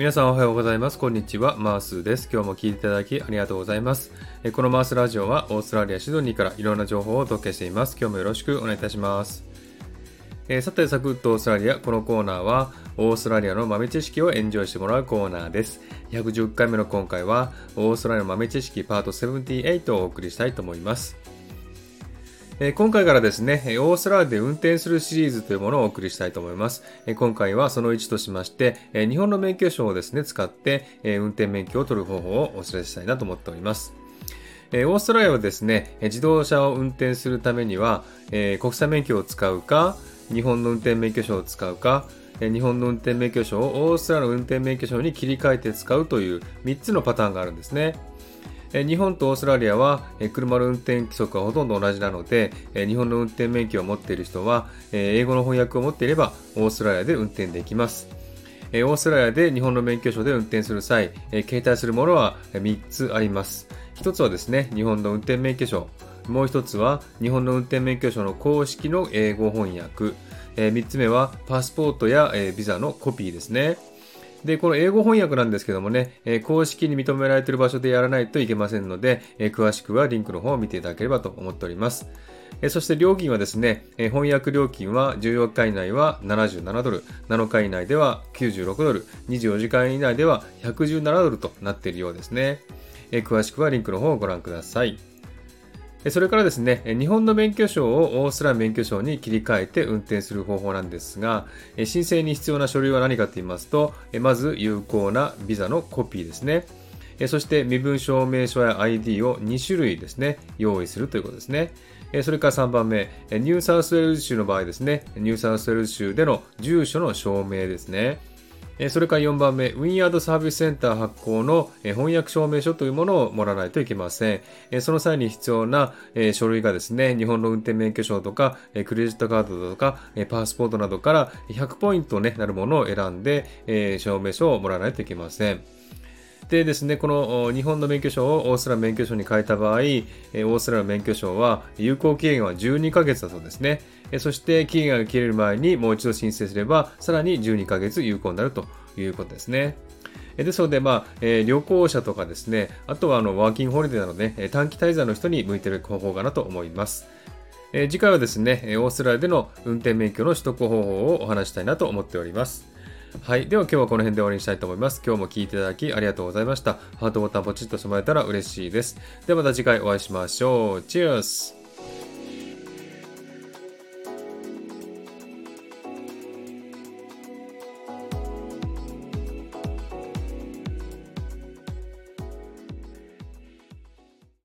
皆さんおはようございます。こんにちは。マースです。今日も聞いていただきありがとうございます。このマースラジオはオーストラリア・シドニーからいろんな情報をお届けしています。今日もよろしくお願いいたします。えさて、サクッとオーストラリア。このコーナーはオーストラリアの豆知識をエンジョイしてもらうコーナーです。110回目の今回はオーストラリアの豆知識パート78をお送りしたいと思います。え今回からですね、オーストラリアで運転するシリーズというものをお送りしたいと思います。え今回はその1としまして、え日本の免許証をですね、使って、え運転免許を取る方法をお知らせしたいなと思っております。えオーストラリアはですね、自動車を運転するためには、え国際免許を使うか、日本の運転免許証を使うか、日本の運転免許証をオーストラリアの運転免許証に切り替えて使うという3つのパターンがあるんですね。日本とオーストラリアは車の運転規則はほとんど同じなので日本の運転免許を持っている人は英語の翻訳を持っていればオーストラリアで運転できます。オーストラリアで日本の免許証で運転する際携帯するものは3つあります。1つはですね日本の運転免許証。もう1つは日本の運転免許証の公式の英語翻訳。3つ目はパスポートやビザのコピーですね。で、この英語翻訳なんですけどもね、え公式に認められている場所でやらないといけませんので、え詳しくはリンクの方を見ていただければと思っております。えそして料金はですね、え翻訳料金は14日以内は77ドル、7日以内では96ドル、24時間以内では117ドルとなっているようですね。え詳しくはリンクの方をご覧ください。それからですね、日本の免許証をオーストラリア免許証に切り替えて運転する方法なんですが、申請に必要な書類は何かと言いますと、まず有効なビザのコピーですね。そして身分証明書や ID を2種類ですね、用意するということですね。それから3番目、ニューサウスウェールズ州の場合ですね、ニューサウスウェールズ州での住所の証明ですね。それから4番目、ウィンヤードサービスセンター発行の翻訳証明書というものをもらわないといけません。その際に必要な書類がですね、日本の運転免許証とか、クレジットカードとか、パスポートなどから100ポイント、ね、なるものを選んで、証明書をもらわないといけません。でですね、この日本の免許証をオーストラリア免許証に変えた場合、オーストラリア免許証は有効期限は12ヶ月だそうですね。そして期限が切れる前にもう一度申請すれば、さらに12ヶ月有効になるということですね。ですので、まあえー、旅行者とかですね、あとはあのワーキングホリデーなどね、短期滞在の人に向いている方法かなと思います。えー、次回はですね、オーストラリアでの運転免許の取得方法をお話したいなと思っております。はい。では今日はこの辺で終わりにしたいと思います。今日も聴いていただきありがとうございました。ハートボタンポチッとしてもらえたら嬉しいです。ではまた次回お会いしましょう。チェアス